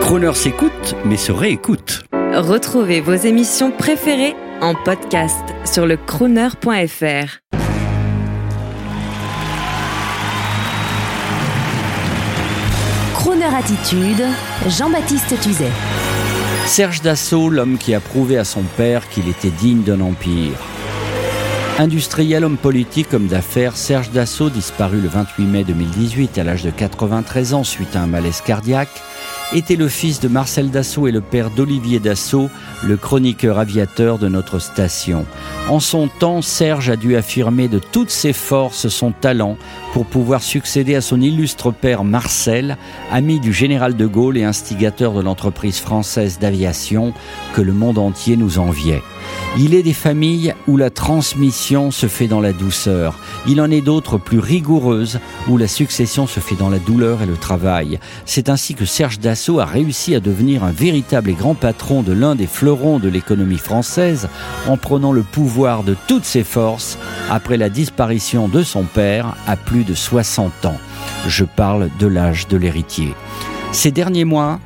Croner s'écoute, mais se réécoute. Retrouvez vos émissions préférées en podcast sur le crooner.fr. Crooner Attitude, Jean-Baptiste Tuzet. Serge Dassault, l'homme qui a prouvé à son père qu'il était digne d'un empire. Industriel, homme politique, homme d'affaires, Serge Dassault, disparu le 28 mai 2018 à l'âge de 93 ans suite à un malaise cardiaque, était le fils de Marcel Dassault et le père d'Olivier Dassault, le chroniqueur aviateur de notre station. En son temps, Serge a dû affirmer de toutes ses forces son talent pour pouvoir succéder à son illustre père Marcel, ami du général de Gaulle et instigateur de l'entreprise française d'aviation que le monde entier nous enviait. Il est des familles où la transmission se fait dans la douceur. Il en est d'autres plus rigoureuses où la succession se fait dans la douleur et le travail. C'est ainsi que Serge Dassault a réussi à devenir un véritable et grand patron de l'un des fleurons de l'économie française en prenant le pouvoir de toutes ses forces après la disparition de son père à plus de 60 ans. Je parle de l'âge de l'héritier. Ces derniers mois,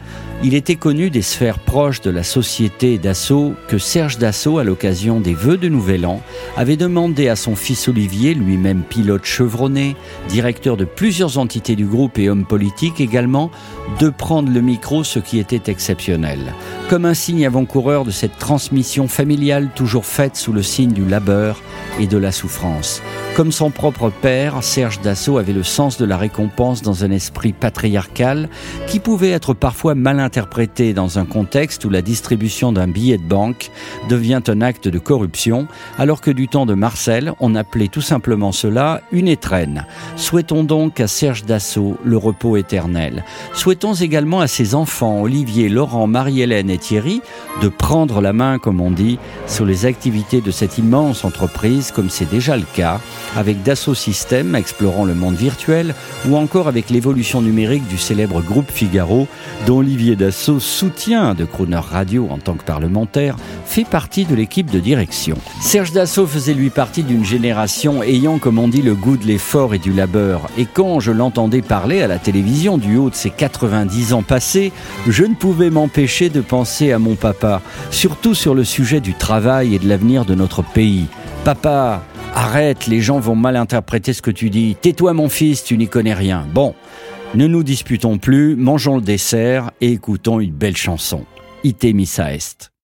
il était connu des sphères proches de la société d'Assaut que Serge Dassault, à l'occasion des vœux de Nouvel An, avait demandé à son fils Olivier, lui-même pilote chevronné, directeur de plusieurs entités du groupe et homme politique également, de prendre le micro, ce qui était exceptionnel. Comme un signe avant-coureur de cette transmission familiale toujours faite sous le signe du labeur et de la souffrance. Comme son propre père, Serge Dassault avait le sens de la récompense dans un esprit patriarcal qui pouvait être parfois mal interprété dans un contexte où la distribution d'un billet de banque devient un acte de corruption, alors que du temps de Marcel, on appelait tout simplement cela une étrenne. Souhaitons donc à Serge Dassault le repos éternel. Souhaitons également à ses enfants, Olivier, Laurent, Marie-Hélène et Thierry, de prendre la main, comme on dit, sur les activités de cette immense entreprise, comme c'est déjà le cas avec Dassault Systèmes explorant le monde virtuel ou encore avec l'évolution numérique du célèbre groupe Figaro dont Olivier Dassault, soutien de Crooner Radio en tant que parlementaire, fait partie de l'équipe de direction. Serge Dassault faisait lui partie d'une génération ayant, comme on dit, le goût de l'effort et du labeur. Et quand je l'entendais parler à la télévision du haut de ses 90 ans passés, je ne pouvais m'empêcher de à mon papa, surtout sur le sujet du travail et de l'avenir de notre pays. Papa, Arrête, les gens vont mal interpréter ce que tu dis. Tais-toi mon fils, tu n'y connais rien. Bon, ne nous disputons plus, mangeons le dessert et écoutons une belle chanson. Ite est.